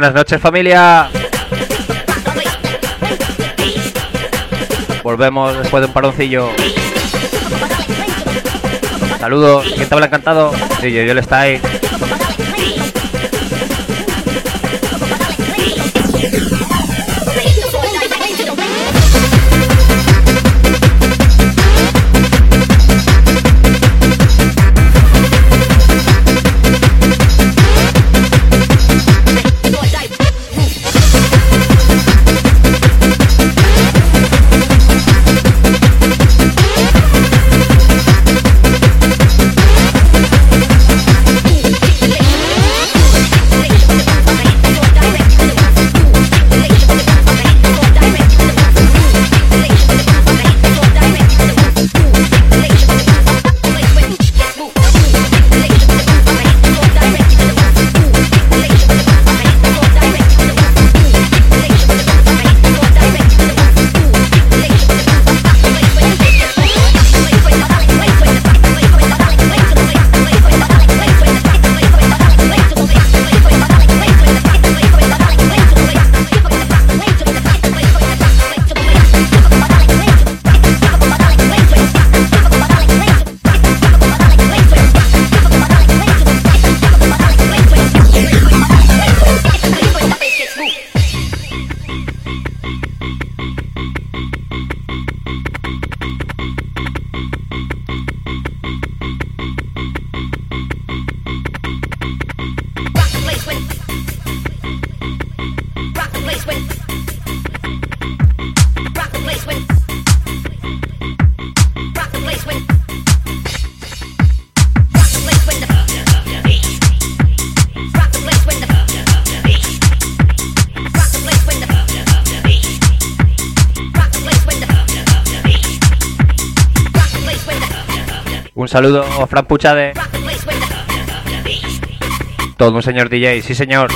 Buenas noches familia. Volvemos después de un paroncillo. Saludos, ¿quién te habla encantado? Sí, yo, yo le está saludo, Fran Puchade. Todo un señor DJ, sí señor.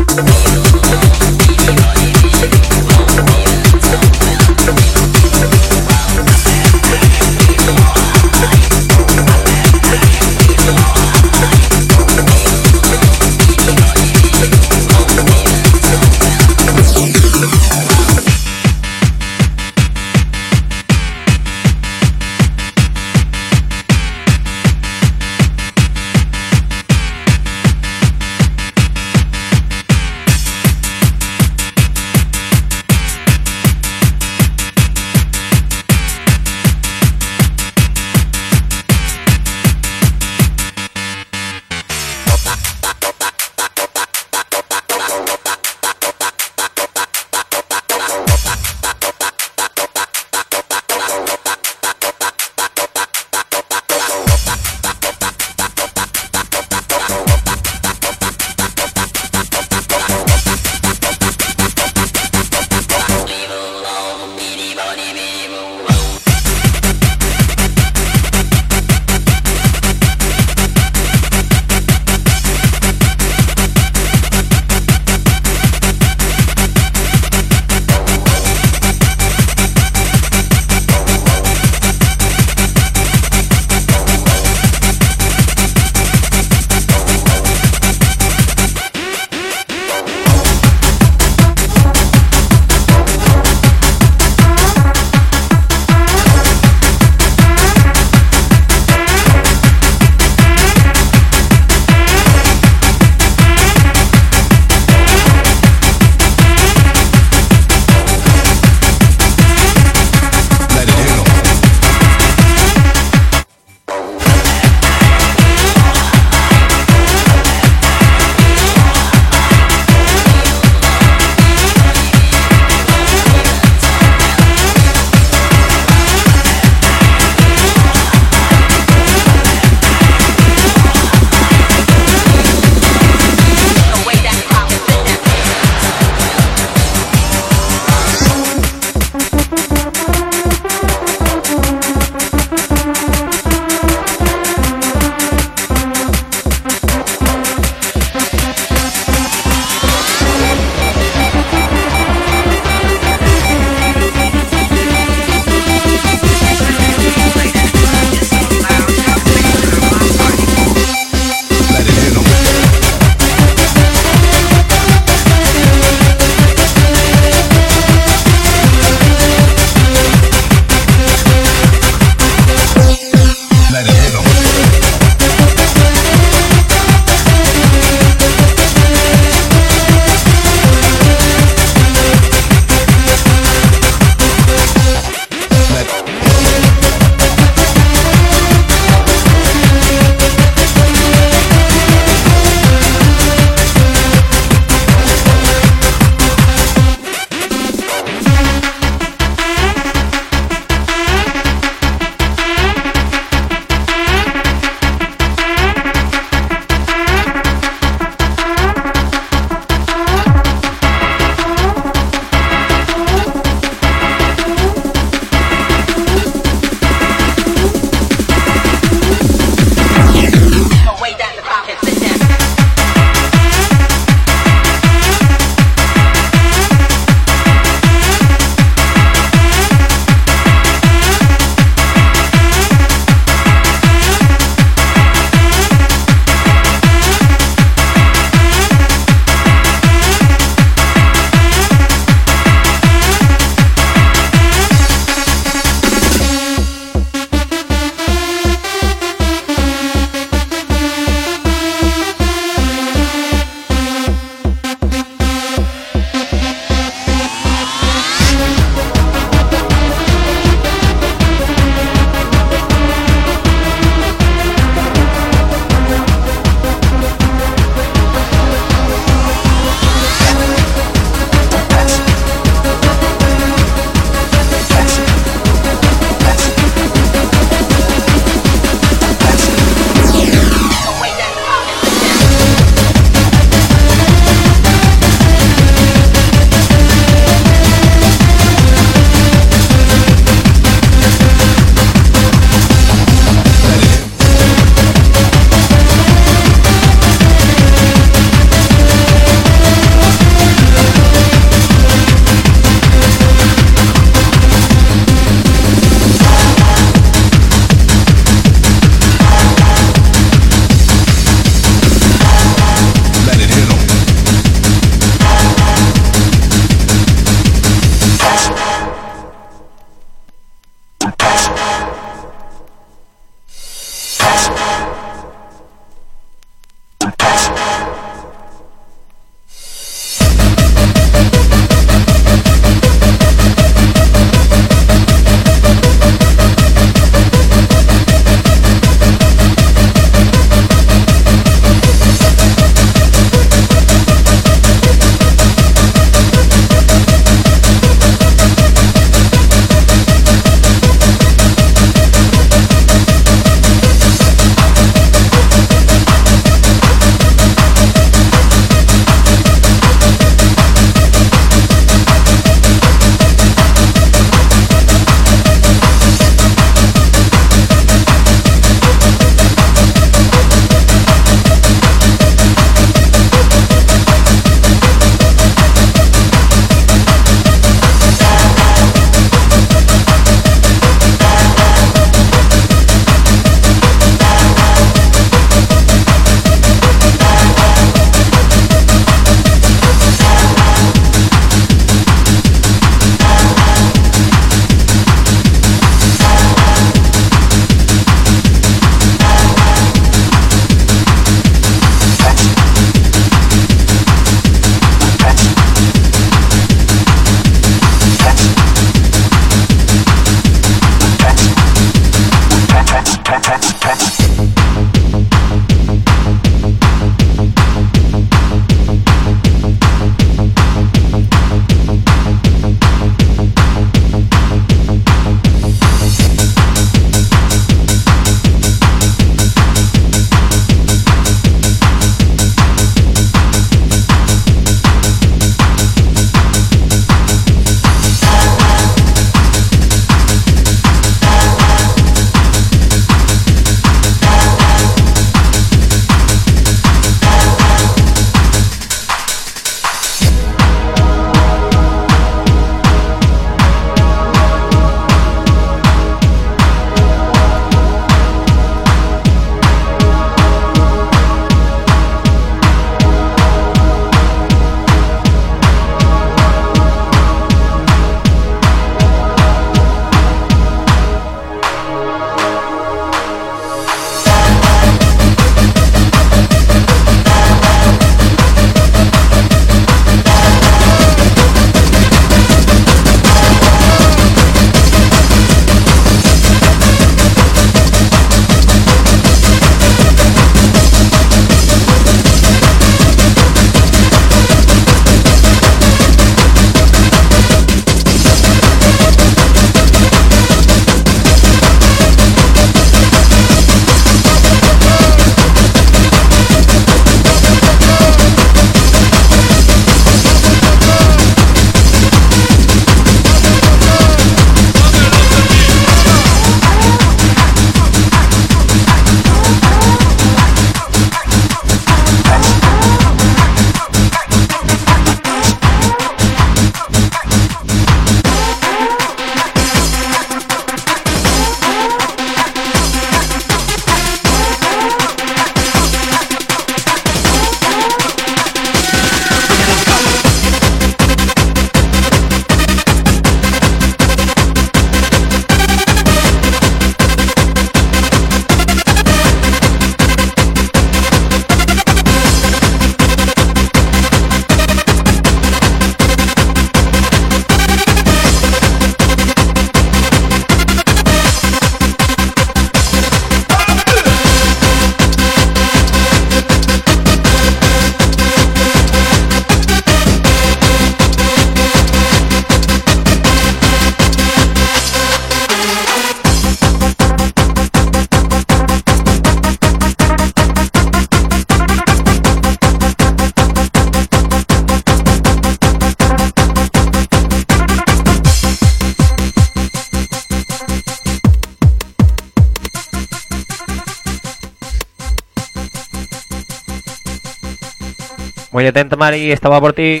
Muy atento, Mari, estaba por ti.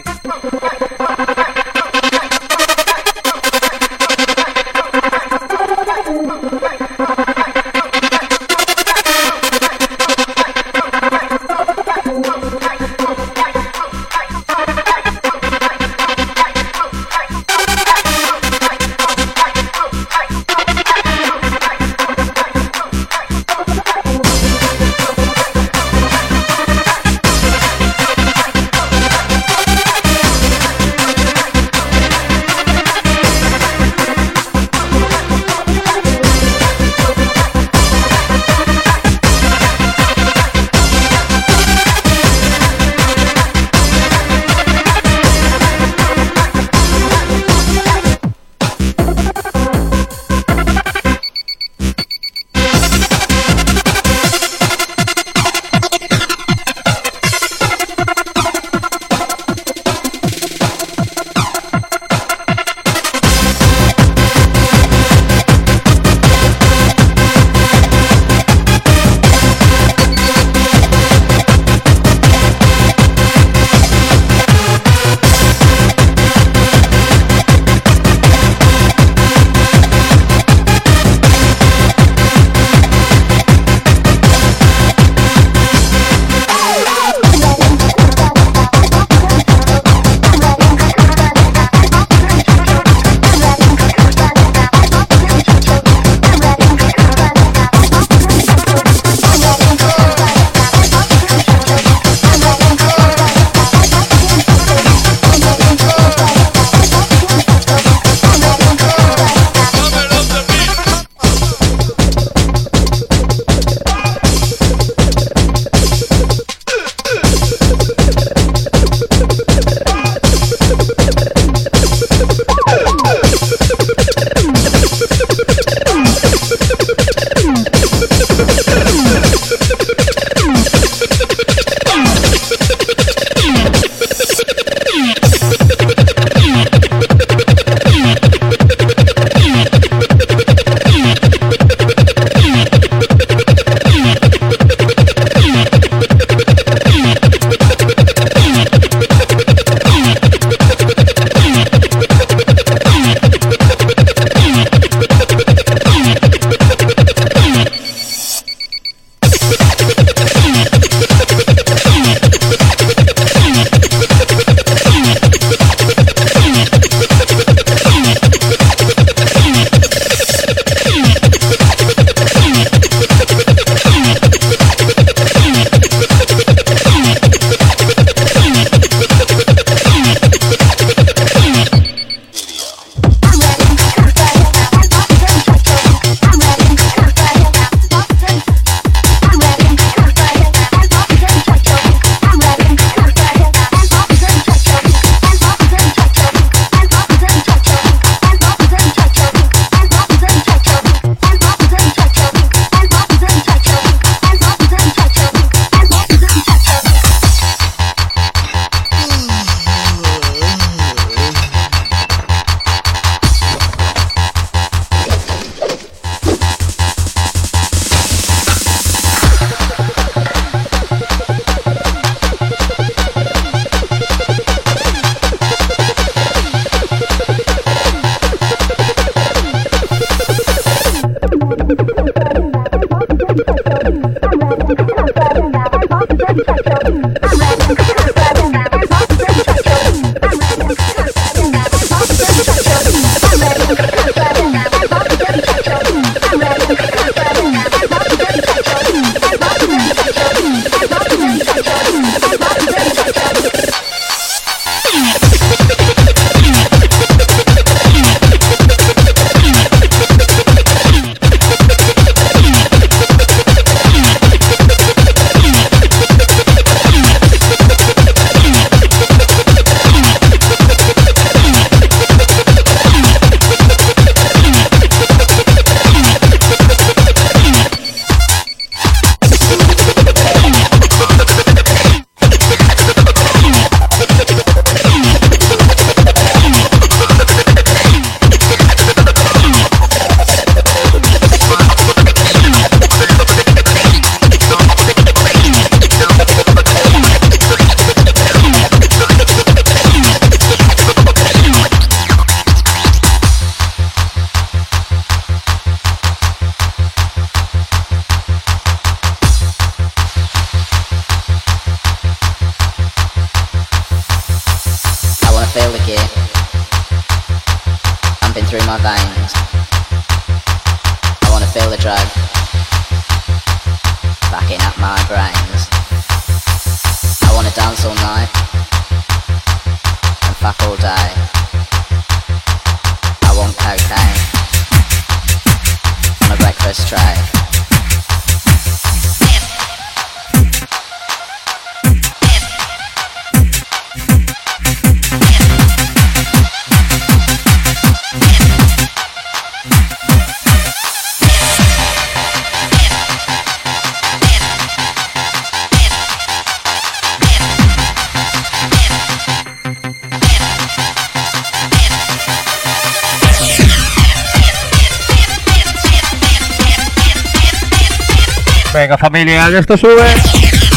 Que esto sube.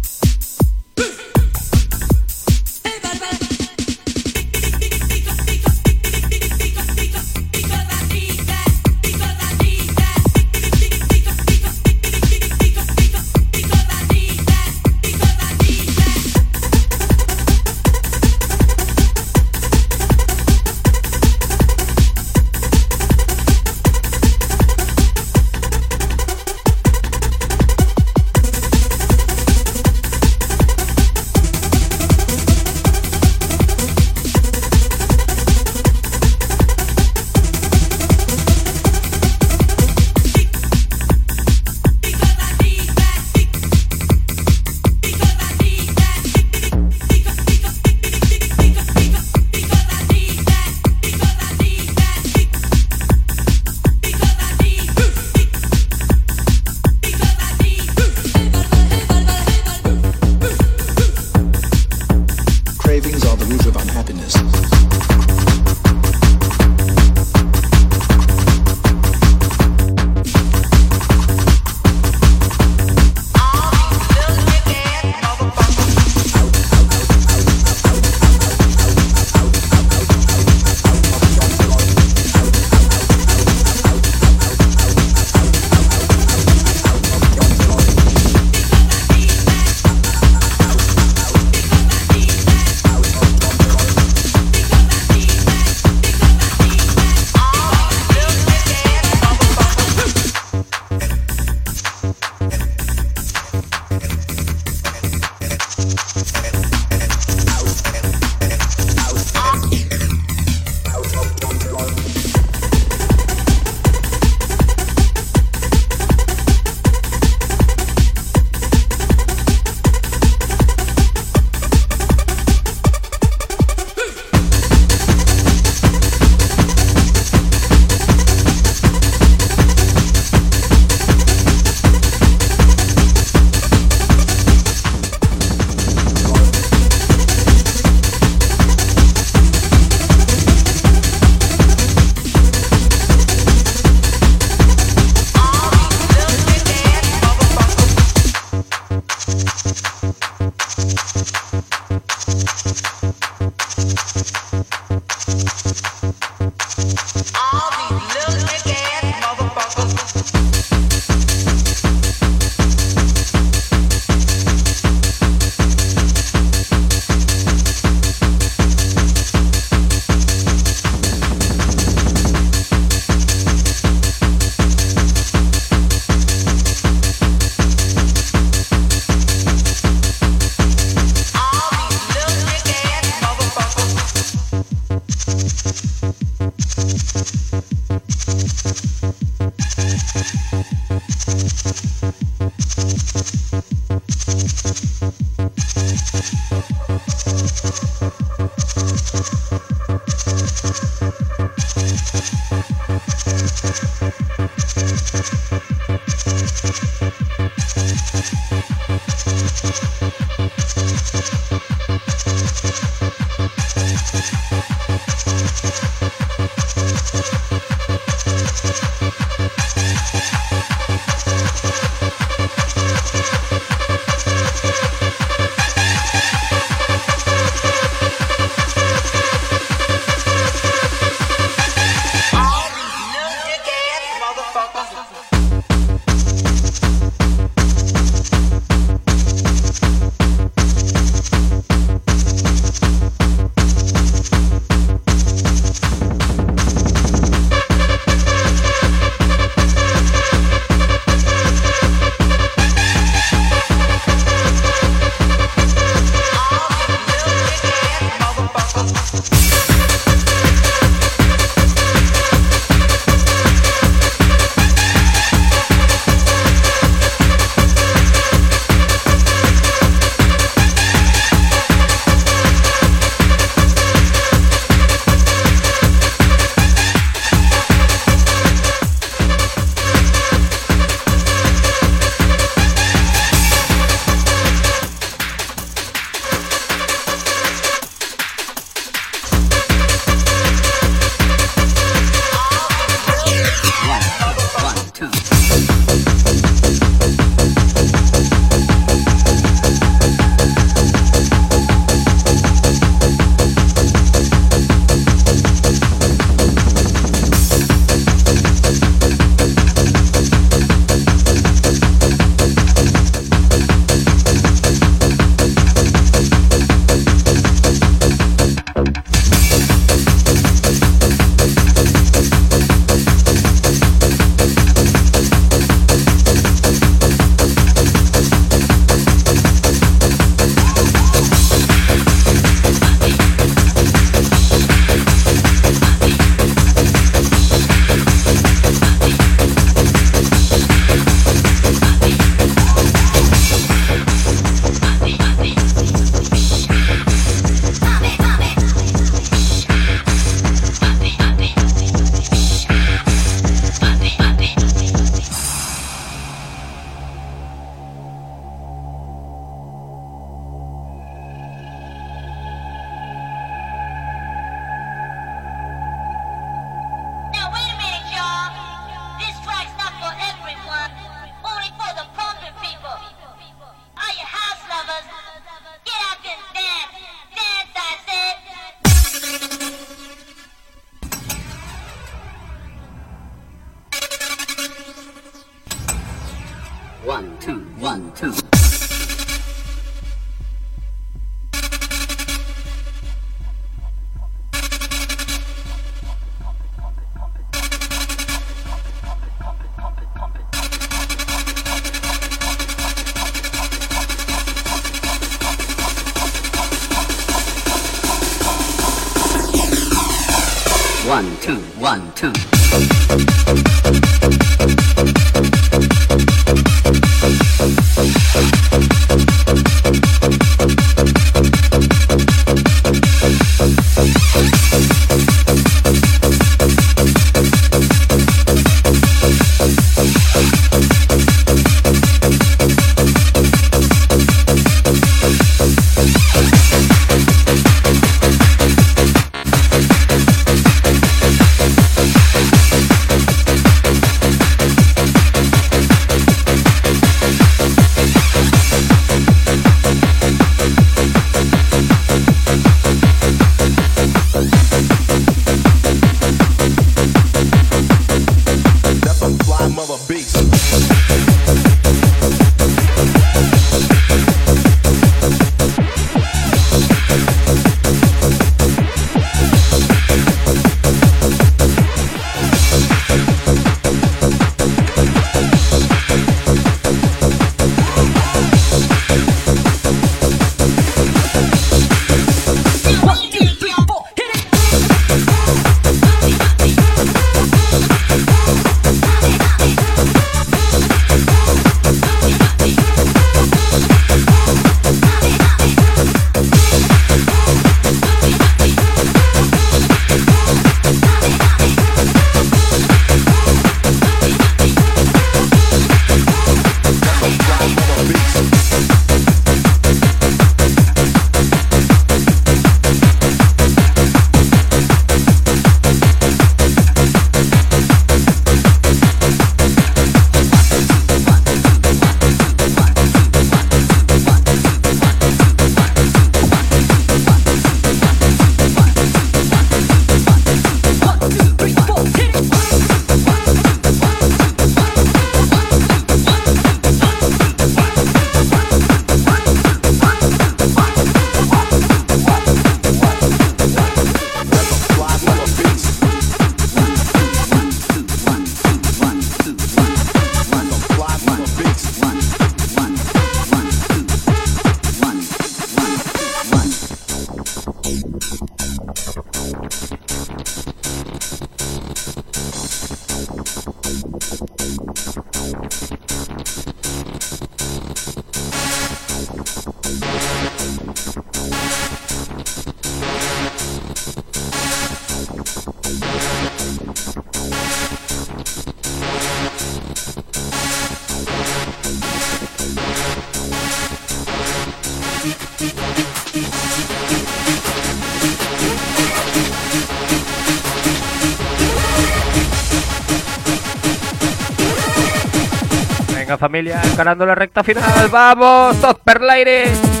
Familia, encarando la recta final. ¡Vamos! ¡Top per!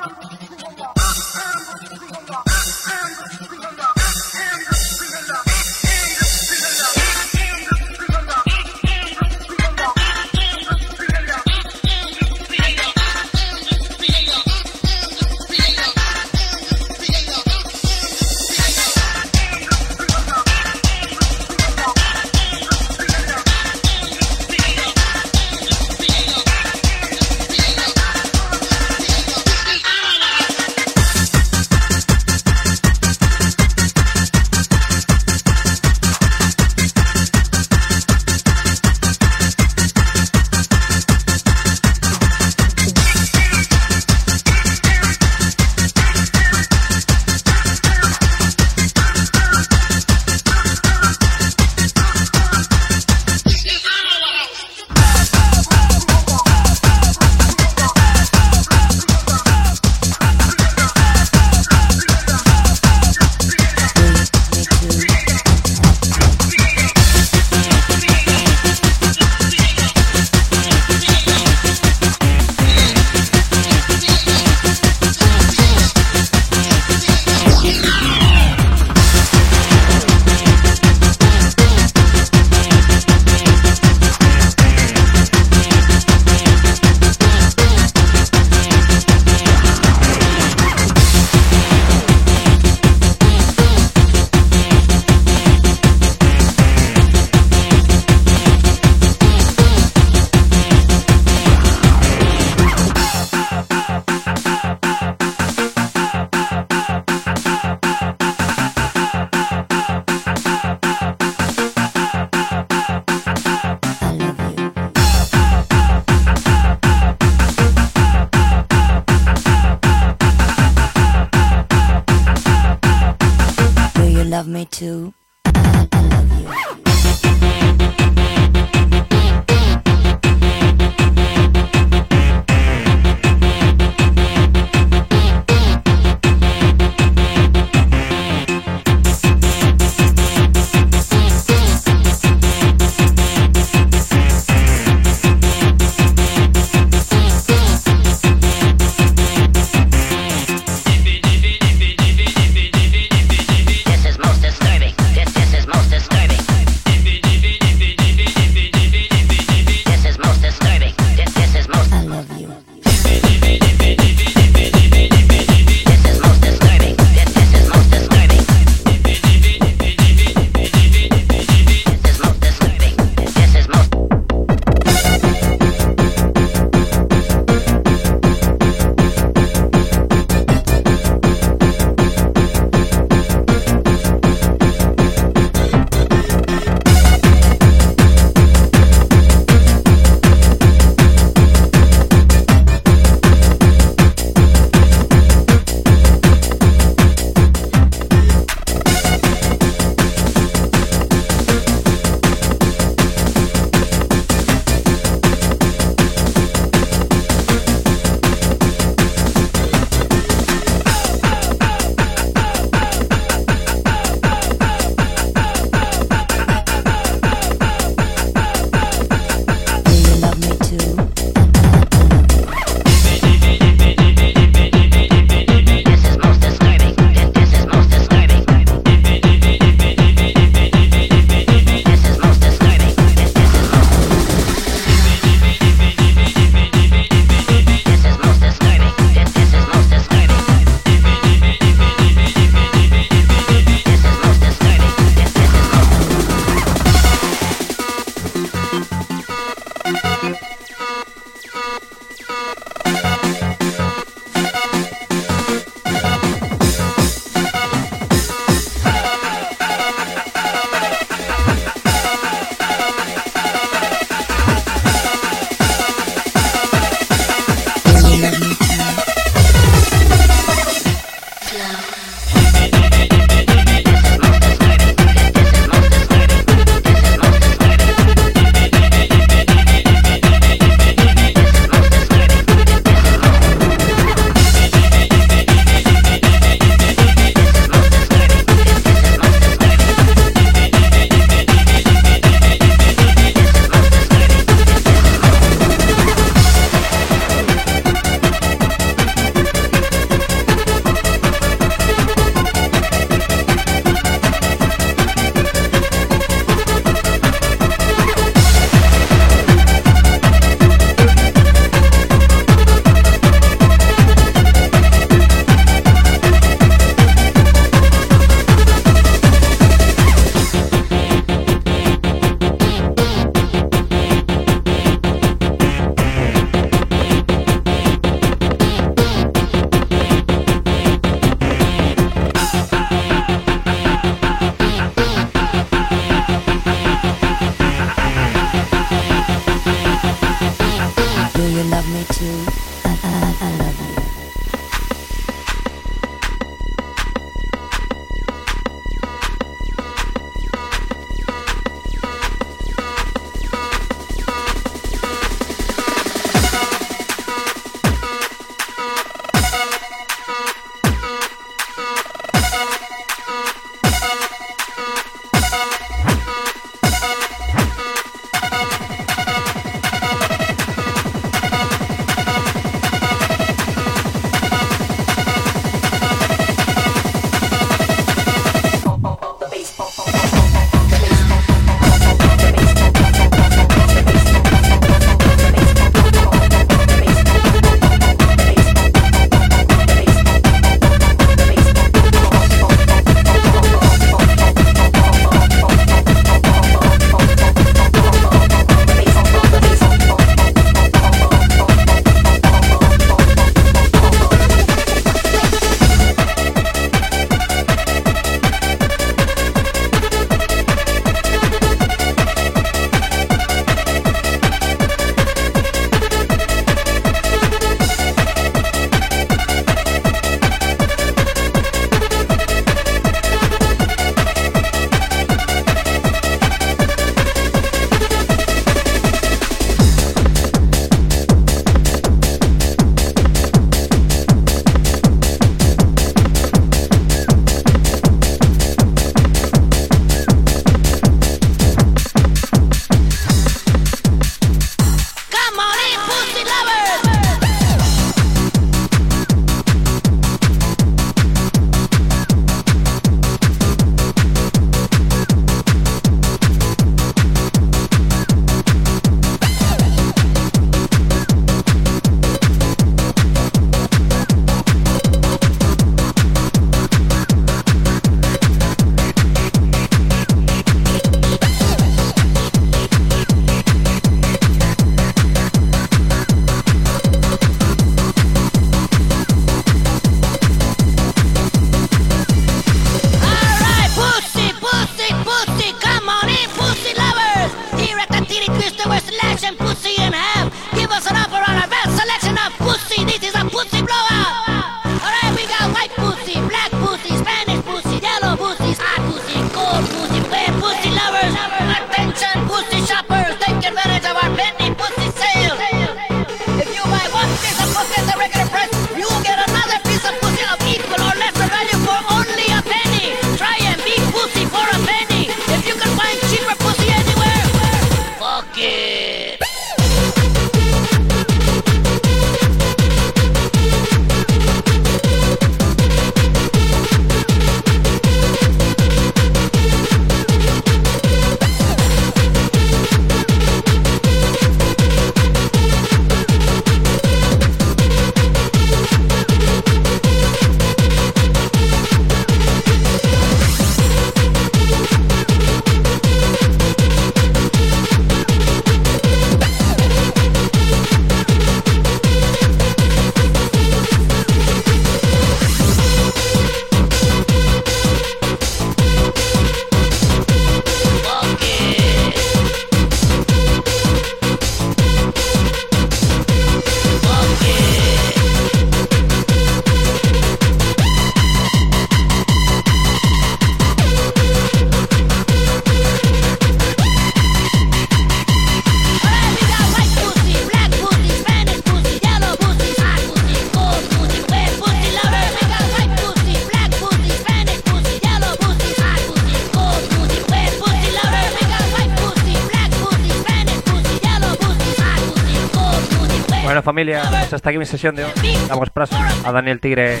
Hasta aquí mi sessió de hoy. Damos paso a Daniel Tigre.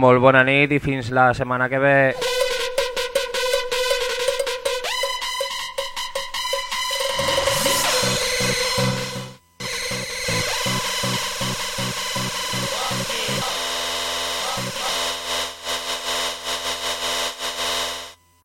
Molt bona nit i fins la setmana que ve.